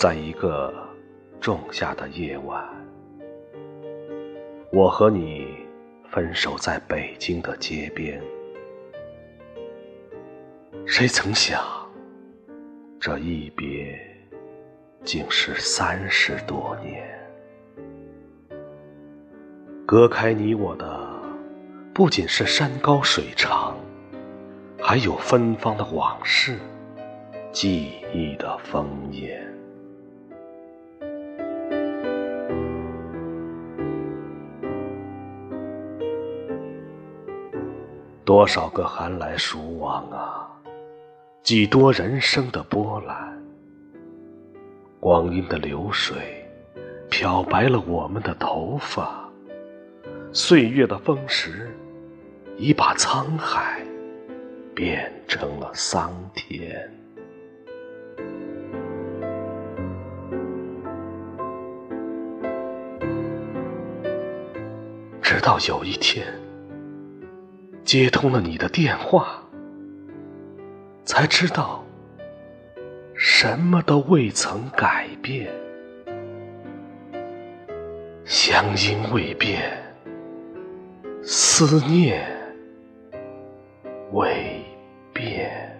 在一个仲夏的夜晚，我和你分手在北京的街边。谁曾想，这一别竟是三十多年。隔开你我的，不仅是山高水长，还有芬芳的往事，记忆的烽烟。多少个寒来暑往啊，几多人生的波澜。光阴的流水，漂白了我们的头发；岁月的风蚀，已把沧海变成了桑田。直到有一天。接通了你的电话，才知道什么都未曾改变，乡音未变，思念未变。